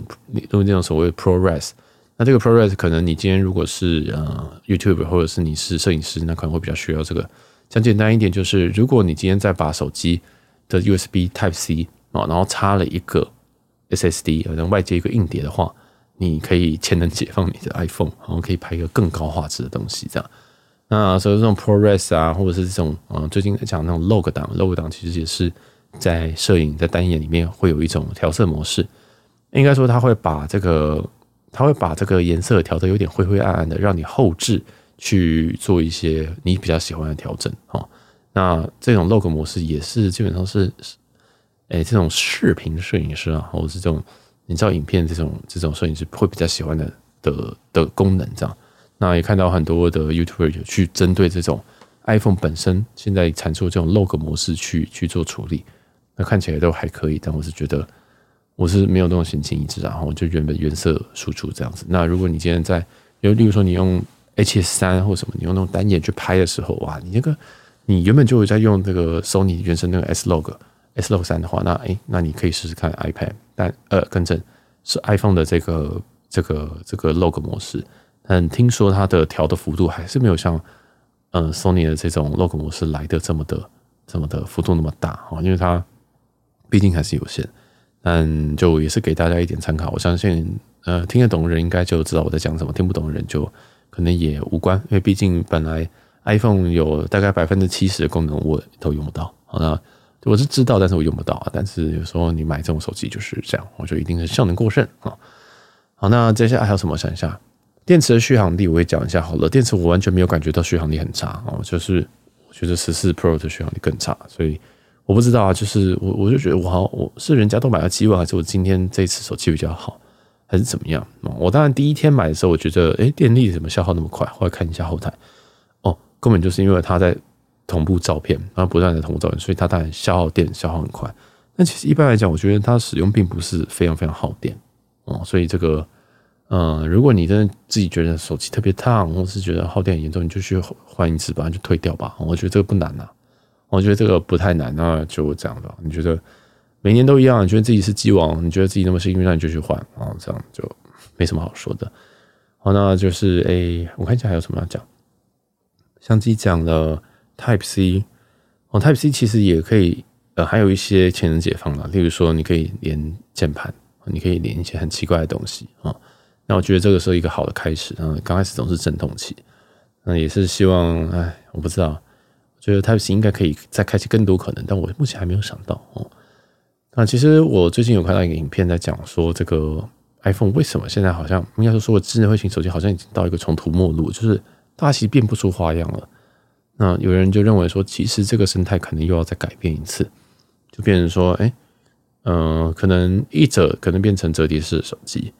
Speaker 1: 录那种所谓 ProRes。那这个 ProRes 可能你今天如果是呃 YouTube 或者是你是摄影师，那可能会比较需要这个。讲简单一点，就是如果你今天再把手机的 USB Type C 啊，然后插了一个 SSD，然后外接一个硬碟的话，你可以潜能解放你的 iPhone，然后可以拍一个更高画质的东西。这样，那所以这种 ProRes 啊，或者是这种嗯最近在讲那种 Log 档，Log 档其实也是。在摄影在单眼里面会有一种调色模式，应该说它会把这个，它会把这个颜色调的有点灰灰暗暗的，让你后置去做一些你比较喜欢的调整。哦，那这种 log 模式也是基本上是，哎，这种视频摄影师啊，或者是这种你知道影片这种这种摄影师会比较喜欢的的的功能这样。那也看到很多的 YouTuber 有去针对这种 iPhone 本身现在产出这种 log 模式去去做处理。那看起来都还可以，但我是觉得我是没有那种心情一致，然后我就原本原色输出这样子。那如果你今天在，就例如说你用 H 三或什么，你用那种单眼去拍的时候，哇，你那个你原本就有在用这个 Sony 原生那个 S Log S Log 三的话，那诶，那你可以试试看 iPad，但呃，更正是 iPhone 的这个这个这个 Log 模式，但听说它的调的幅度还是没有像嗯 Sony 的这种 Log 模式来的这么的这么的幅度那么大啊，因为它。毕竟还是有限，但就也是给大家一点参考。我相信，呃，听得懂的人应该就知道我在讲什么；听不懂的人就可能也无关，因为毕竟本来 iPhone 有大概百分之七十的功能我都用不到。好，那我是知道，但是我用不到啊。但是有时候你买这种手机就是这样，我就一定是效能过剩啊。好，那接下来还有什么？想一下，电池的续航力我也讲一下好了。电池我完全没有感觉到续航力很差哦，就是我觉得十四 Pro 的续航力更差，所以我不知道啊。就是我我就觉得我好，我是人家都买了机会，还是我今天这一次手机比较好，还是怎么样？我当然第一天买的时候，我觉得诶，电力怎么消耗那么快？后来看一下后台，哦，根本就是因为它在同步照片，然后不断的同步照片，所以它当然消耗电消耗很快。那其实一般来讲，我觉得它使用并不是非常非常耗电哦，所以这个。嗯，如果你真的自己觉得手机特别烫，或是觉得耗电很严重，你就去换一支吧，就退掉吧。我觉得这个不难呐，我觉得这个不太难，那就这样吧。你觉得每年都一样，觉得自己是机王，你觉得自己那么幸运，那你就去换啊，这样就没什么好说的。好，那就是诶、我看一下还有什么要讲。相机讲了 Type C，哦，Type C 其实也可以，呃，还有一些潜能解放了，例如说你可以连键盘，你可以连一些很奇怪的东西啊。那我觉得这个是一个好的开始，嗯，刚开始总是阵痛期，那也是希望，哎，我不知道，我觉得 Type C 应该可以再开启更多可能，但我目前还没有想到哦。那其实我最近有看到一个影片，在讲说这个 iPhone 为什么现在好像应该说说智慧型手机好像已经到一个穷途末路，就是大家其实变不出花样了。那有人就认为说，其实这个生态可能又要再改变一次，就变成说，哎，嗯，可能一者可能变成折叠式手机。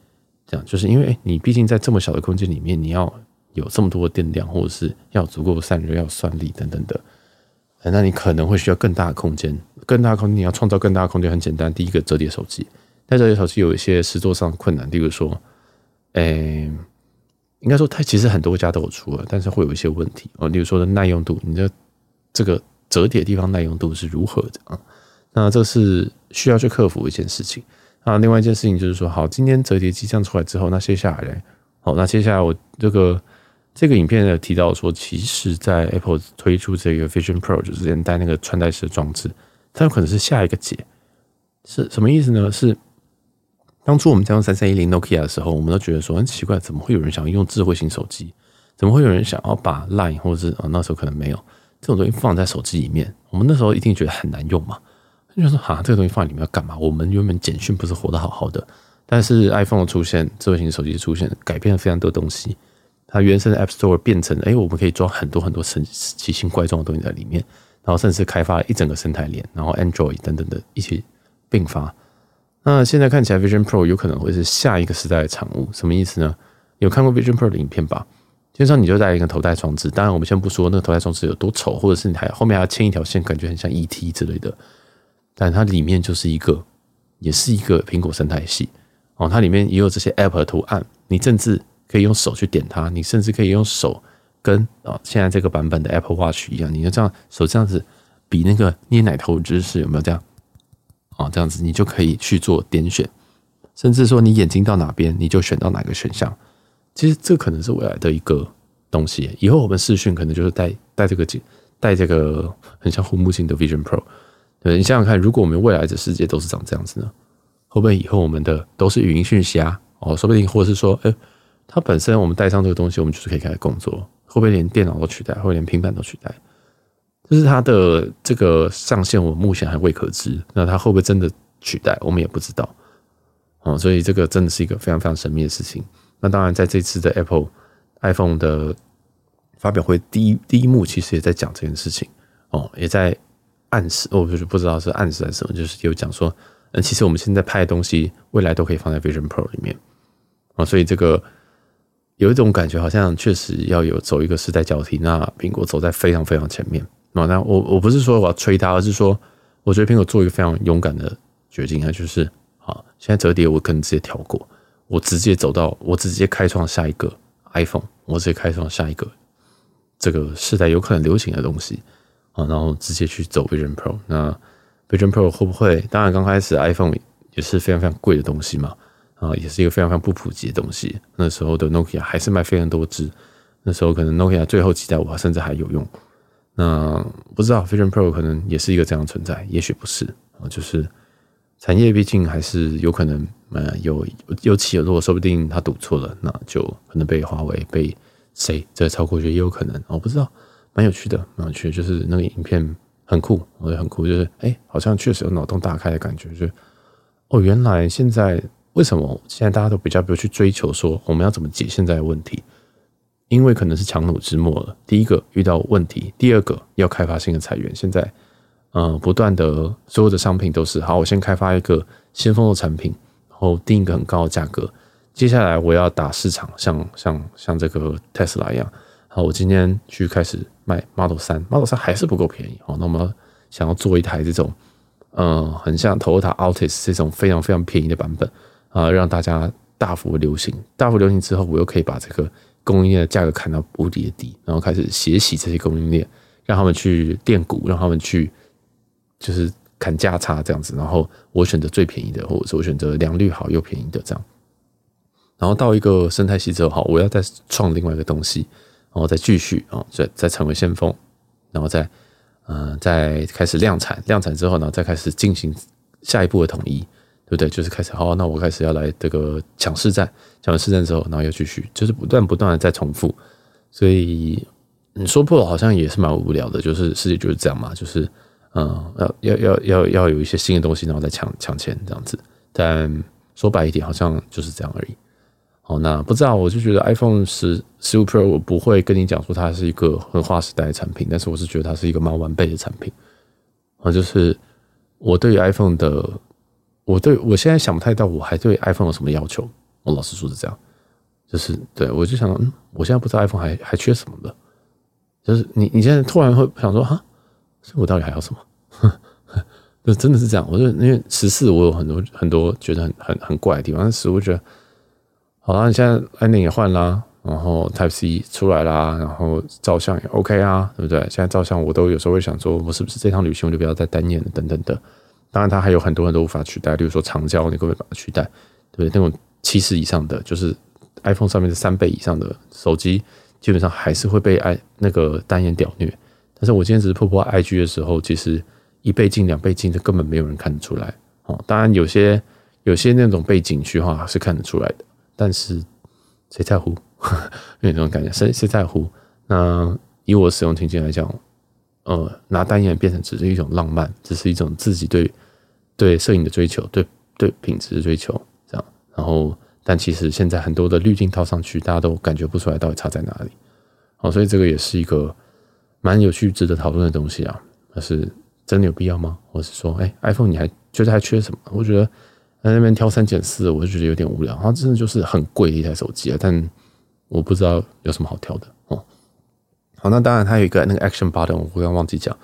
Speaker 1: 这样就是因为你毕竟在这么小的空间里面，你要有这么多的电量，或者是要足够的散热、要算力等等的，那你可能会需要更大的空间。更大的空间，你要创造更大的空间，很简单，第一个折叠手机，但折叠手机有一些实作上的困难，例如说，诶、应该说它其实很多家都有出了，但是会有一些问题哦，例如说的耐用度，你的这个折叠地方耐用度是如何的啊？那这是需要去克服一件事情。那另外一件事情就是说，好，今天折叠机这样出来之后，那接下来，好，那接下来我这个这个影片呢提到说，其实，在 Apple 推出这个 Vision Pro，就是连带那个穿戴式装置，它有可能是下一个节，是什么意思呢？是当初我们在用三三一零 Nokia 的时候，我们都觉得说很奇怪，怎么会有人想要用智慧型手机？怎么会有人想要把 Line 或者是啊那时候可能没有这种东西放在手机里面？我们那时候一定觉得很难用嘛。就说哈，这个东西放在里面要干嘛？我们原本简讯不是活得好好的，但是 iPhone 的出现，智慧型手机的出现，改变了非常多东西。它原生的 App Store 变成，哎，我们可以装很多很多神奇形怪状的东西在里面，然后甚至开发了一整个生态链，然后 Android 等等的一起并发。那现在看起来 Vision Pro 有可能会是下一个时代的产物，什么意思呢？有看过 Vision Pro 的影片吧？基本上你就带一个头戴装置，当然我们先不说那个头戴装置有多丑，或者是你还后面还要牵一条线，感觉很像 ET 之类的。但它里面就是一个，也是一个苹果生态系哦。它里面也有这些 App 的图案，你甚至可以用手去点它，你甚至可以用手跟啊现在这个版本的 Apple Watch 一样，你就这样手这样子比那个捏奶头姿势，有没有这样？啊，这样子你就可以去做点选，甚至说你眼睛到哪边，你就选到哪个选项。其实这可能是未来的一个东西。以后我们视讯可能就是带带这个镜，带这个很像护目镜的 Vision Pro。对，你想想看，如果我们未来的世界都是长这样子呢？会不会以后我们的都是语音讯息啊？哦，说不定，或者是说，哎，它本身我们带上这个东西，我们就是可以开始工作。会不会连电脑都取代？会不会连平板都取代？就是它的这个上限，我目前还未可知。那它会不会真的取代？我们也不知道。哦，所以这个真的是一个非常非常神秘的事情。那当然，在这次的 Apple iPhone 的发表会第一第一幕，其实也在讲这件事情。哦，也在。暗示，我就是不知道是暗示还是什么，就是有讲说，嗯，其实我们现在拍的东西，未来都可以放在 Vision Pro 里面啊，所以这个有一种感觉，好像确实要有走一个时代交替。那苹果走在非常非常前面那我我不是说我要吹它，而是说，我觉得苹果做一个非常勇敢的决定啊，就是啊，现在折叠我可能直接跳过，我直接走到，我直接开创下一个 iPhone，我直接开创下一个这个时代有可能流行的东西。啊，然后直接去走 Vision Pro。那 Vision Pro 会不会？当然，刚开始 iPhone 也是非常非常贵的东西嘛，啊，也是一个非常非常不普及的东西。那时候的 Nokia 还是卖非常多支，那时候可能 Nokia 最后几代我甚至还有用。那不知道 Vision Pro 可能也是一个这样的存在，也许不是啊，就是产业毕竟还是有可能，呃，有有起有落，说不定他赌错了，那就可能被华为被谁再超过去也有可能，我不知道。蛮有趣的，蛮有趣的，就是那个影片很酷，我觉得很酷，就是哎、好像确实有脑洞大开的感觉，就哦，原来现在为什么现在大家都比较不去追求说我们要怎么解现在的问题？因为可能是强弩之末了。第一个遇到问题，第二个要开发新的裁员。现在，呃，不断的所有的商品都是好，我先开发一个先锋的产品，然后定一个很高的价格。接下来我要打市场，像像像这个特斯拉一样。好，我今天去开始卖 Model 三，Model 三还是不够便宜。好，那我们想要做一台这种，呃，很像 Toyota Altis 这种非常非常便宜的版本啊，让大家大幅流行。大幅流行之后，我又可以把这个供应链的价格砍到无敌的低，然后开始血洗这些供应链，让他们去垫股，让他们去就是砍价差这样子。然后我选择最便宜的，或者是我选择良率好又便宜的这样。然后到一个生态系之后，好，我要再创另外一个东西。然后再继续啊，再再成为先锋，然后再嗯、再开始量产，量产之后呢，再开始进行下一步的统一，对不对？就是开始好，那我开始要来这个抢市占，抢完市占之后，然后又继续，就是不断不断的在重复。所以你说破了，好像也是蛮无聊的，就是世界就是这样嘛，就是嗯，要要要要要有一些新的东西，然后再抢抢钱这样子。但说白一点，好像就是这样而已。哦，那不知道，我就觉得 iPhone 十十五 Pro 我不会跟你讲说它是一个很划时代的产品，但是我是觉得它是一个蛮完备的产品。啊，就是我对于 iPhone 的，我对我现在想不太到我还对 iPhone 有什么要求。我老实说是这样，就是对我就想，嗯，我现在不知道 iPhone 还还缺什么的。就是你你现在突然会想说，哈，我到底还要什么？(laughs) 就真的是这样。我就因为十四我有很多很多觉得很很很怪的地方，但是我觉得。好啦，你现在按键也换啦，然后 Type C 出来啦，然后照相也 OK 啊，对不对？现在照相我都有时候会想说，我是不是这趟旅行我就不要再单眼了，等等的。当然，它还有很多很多无法取代，例如说长焦，你可不可以把它取代？对不对？那种七十以上的，就是 iPhone 上面的三倍以上的手机，基本上还是会被 i 那个单眼屌虐。但是我今天只是破破 IG 的时候，其实一倍镜、两倍镜，的根本没有人看得出来哦。当然，有些有些那种背景虚化是看得出来的。但是谁在乎？(laughs) 有那种感觉，谁谁在乎？那以我使用情境来讲，呃，拿单眼变成只是一种浪漫，只是一种自己对对摄影的追求，对对品质的追求，这样。然后，但其实现在很多的滤镜套上去，大家都感觉不出来到底差在哪里。好，所以这个也是一个蛮有趣、值得讨论的东西啊。但是真的有必要吗？或是说，哎，iPhone 你还觉得还缺什么？我觉得。在那边挑三拣四，我就觉得有点无聊。它真的就是很贵的一台手机啊，但我不知道有什么好挑的。好，那当然它有一个那个 Action Button，我刚刚忘记讲，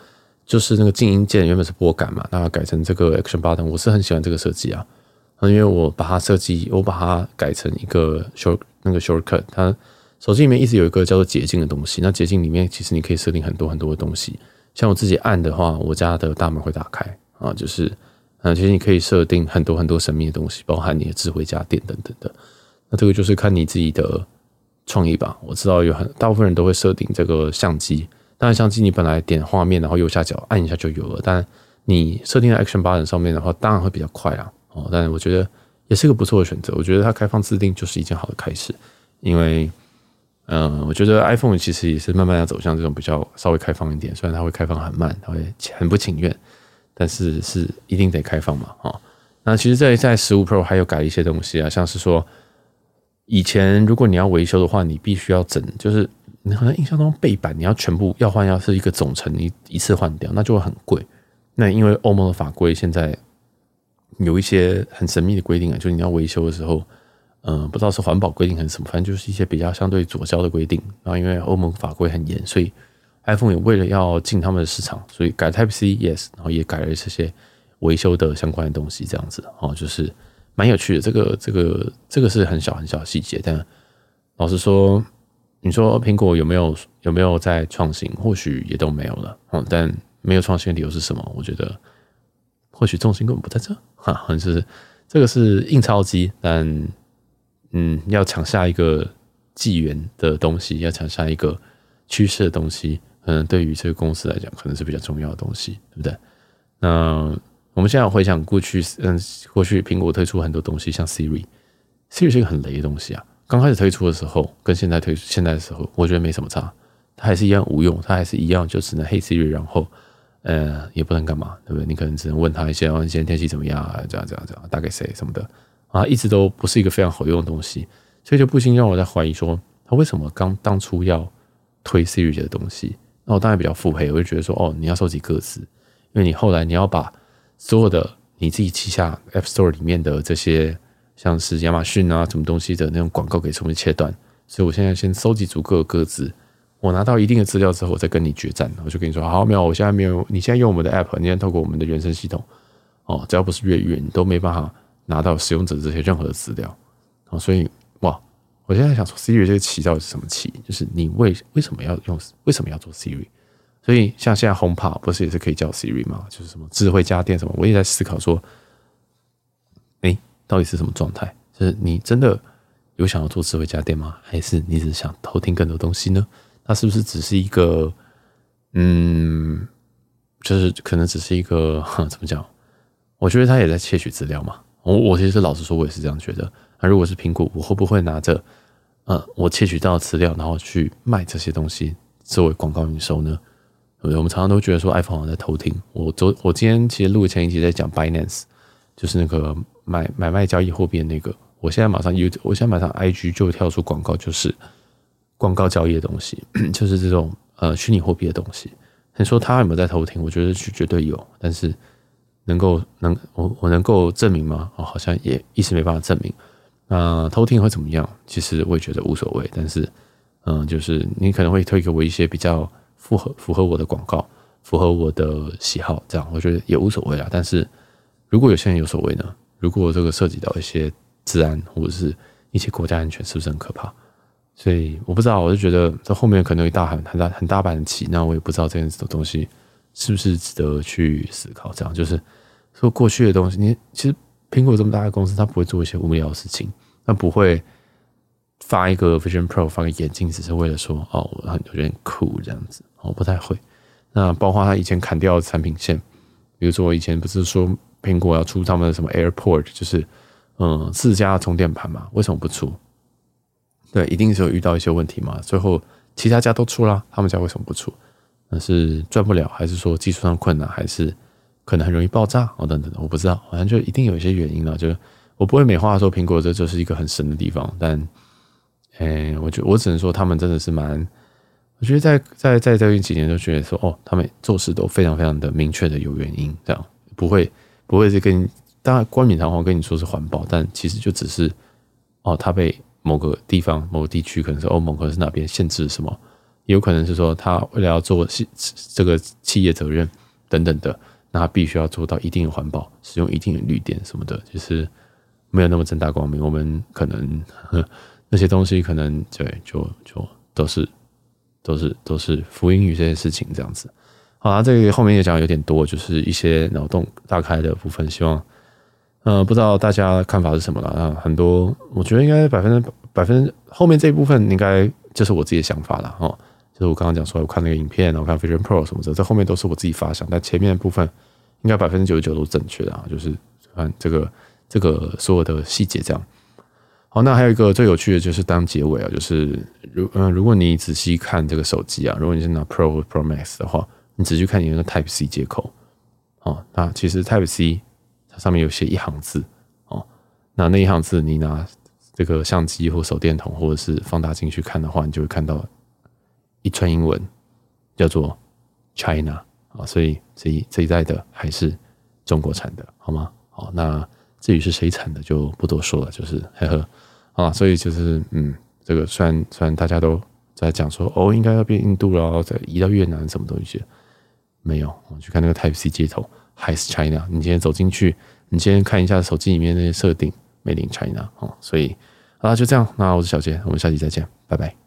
Speaker 1: 就是那个静音键原本是拨杆嘛，那改成这个 Action Button，我是很喜欢这个设计啊。那因为我把它设计，我把它改成一个 short 那个 shortcut，它手机里面一直有一个叫做捷径的东西。那捷径里面其实你可以设定很多很多的东西，像我自己按的话，我家的大门会打开啊，就是。啊，其实你可以设定很多很多神秘的东西，包含你的智慧家电等等的。那这个就是看你自己的创意吧。我知道有很大部分人都会设定这个相机，当然相机你本来点画面，然后右下角按一下就有了。但你设定在 Action Button 上面的话，当然会比较快啊。哦，但是我觉得也是个不错的选择。我觉得它开放自定就是一件好的开始，因为嗯、我觉得 iPhone 其实也是慢慢要走向这种比较稍微开放一点，虽然它会开放很慢，它会很不情愿。但是是一定得开放嘛？哦，那其实这在十五 Pro 还有改一些东西啊，像是说以前如果你要维修的话，你必须要整，就是你好像印象中背板你要全部要换，要是一个总成，你一次换掉，那就会很贵。那因为欧盟的法规现在有一些很神秘的规定啊，就是你要维修的时候，嗯，不知道是环保规定还是什么，反正就是一些比较相对左胶的规定。然后因为欧盟法规很严，所以。iPhone 也为了要进他们的市场，所以改 Type C Yes，然后也改了这些维修的相关的东西，这样子哦，就是蛮有趣的。这个这个这个是很小很小的细节，但老实说，你说苹果有没有有没有在创新？或许也都没有了。哦，但没有创新的理由是什么？我觉得或许重心根本不在这，哈，好像是这个是印钞机，但嗯，要抢下一个纪元的东西，要抢下一个趋势的东西。嗯，对于这个公司来讲，可能是比较重要的东西，对不对？那我们现在回想过去，嗯，过去苹果推出很多东西，像 Siri，Siri 是一个很雷的东西啊。刚开始推出的时候，跟现在推出现在的时候，我觉得没什么差，它还是一样无用，它还是一样，就只能黑 Siri，然后呃，也不能干嘛，对不对？你可能只能问他一些，哦，今天天气怎么样啊？这样这样这样，打给谁什么的，啊，一直都不是一个非常好用的东西，所以就不禁让我在怀疑说，他为什么刚当初要推 Siri 的东西？那我当然比较腹黑，我就觉得说，哦，你要收集个资，因为你后来你要把所有的你自己旗下 App Store 里面的这些，像是亚马逊啊什么东西的那种广告给重新切断，所以我现在先收集足够的个资。我拿到一定的资料之后，我再跟你决战。我就跟你说，好，没有，我现在没有。你现在用我们的 app，你现在透过我们的原生系统，哦，只要不是越狱，你都没办法拿到使用者这些任何的资料。哦，所以哇，我现在想说，Siri 这个棋到底是什么棋？就是你为为什么要用？为什么要做 Siri？所以像现在 HomePod 不是也是可以叫 Siri 吗？就是什么智慧家电什么？我也在思考说，哎，到底是什么状态？就是你真的有想要做智慧家电吗？还是你只是想偷听更多东西呢？它是不是只是一个，嗯，就是可能只是一个 (laughs) 怎么讲？我觉得他也在窃取资料嘛。我我其实老实说，我也是这样觉得。那如果是苹果，我会不会拿着呃我窃取到的资料，然后去卖这些东西作为广告营收呢？我们常常都觉得说 iPhone 好像在偷听。我昨我今天其实录前一集在讲 Binance，就是那个买买卖交易货币的那个。我现在马上 YouTube，我现在马上 IG 就跳出广告，就是。广告交易的东西，(clears throat) 就是这种呃虚拟货币的东西。你说他有没有在偷听？我觉得是绝对有，但是能够能我我能够证明吗？哦，好像也一时没办法证明。那、偷听会怎么样？其实我也觉得无所谓。但是嗯、就是你可能会推给我一些比较符合符合我的广告，符合我的喜好，这样我觉得也无所谓啊。但是如果有些人有所谓呢？如果这个涉及到一些治安或者是一些国家安全，是不是很可怕？所以我不知道，我就觉得这后面可能有一大很很大很大板的棋，那我也不知道这样子的东西是不是值得去思考。这样就是说过去的东西，你其实苹果这么大的公司，它不会做一些无聊的事情，它不会发一个 Vision Pro 发个眼镜，只是为了说哦，我很有点酷这样子，我不太会。那包括他以前砍掉的产品线，比如说我以前不是说苹果要出他们的什么 AirPort，就是嗯自家充电盘嘛，为什么不出？对，一定是有遇到一些问题嘛。最后其他家都出了，他们家为什么不出？那是赚不了，还是说技术上困难，还是可能很容易爆炸？哦，等等的，我不知道，好像就一定有一些原因了。就我不会美化说苹果这就是一个很神的地方，但，哎，我觉我只能说他们真的是蛮，我觉得在在在最近几年都觉得说，哦，他们做事都非常非常的明确的有原因，这样不会不会是跟当然冠冕堂皇跟你说是环保，但其实就只是哦，他被。某个地方、某个地区，可能是欧盟，可能是哪边限制什么，也有可能是说他为了要做这个企业责任等等的，那他必须要做到一定的环保，使用一定的绿电什么的，就是没有那么正大光明。我们可能 (laughs) 那些东西可能对，就就都是都是都是福音与这些事情这样子。好啦，这个后面也讲有点多，就是一些脑洞大开的部分，希望。呃，不知道大家看法是什么了啊？很多，我觉得应该百分之百分之后面这一部分应该就是我自己的想法了哈。就是我刚刚讲说，我看那个影片，然后看 Vision Pro 什么的，这后面都是我自己发想，但前面的部分应该百分之九十九都正确的啊。就是看这个这个所有的细节这样。好，那还有一个最有趣的就是当结尾啊，就是如嗯、如果你仔细看这个手机啊，如果你是拿 Pro Pro Max 的话，你仔细看你那个 Type C 接口哦，那其实 Type C。它上面有写一行字哦，那那一行字你拿这个相机或手电筒或者是放大镜去看的话，你就会看到一串英文，叫做 China 啊，所以这一这一代的还是中国产的，好吗？好，那至于是谁产的就不多说了，就是呵呵啊，所以就是嗯，这个虽然虽然大家都在讲说哦，应该要变印度了，然后再移到越南什么东西，没有，我去看那个 Type C 接头。还是 China，你今天走进去，你今天看一下手机里面那些设定，Made in China 哦，所以啊，就这样，那我是小杰，我们下期再见，拜拜。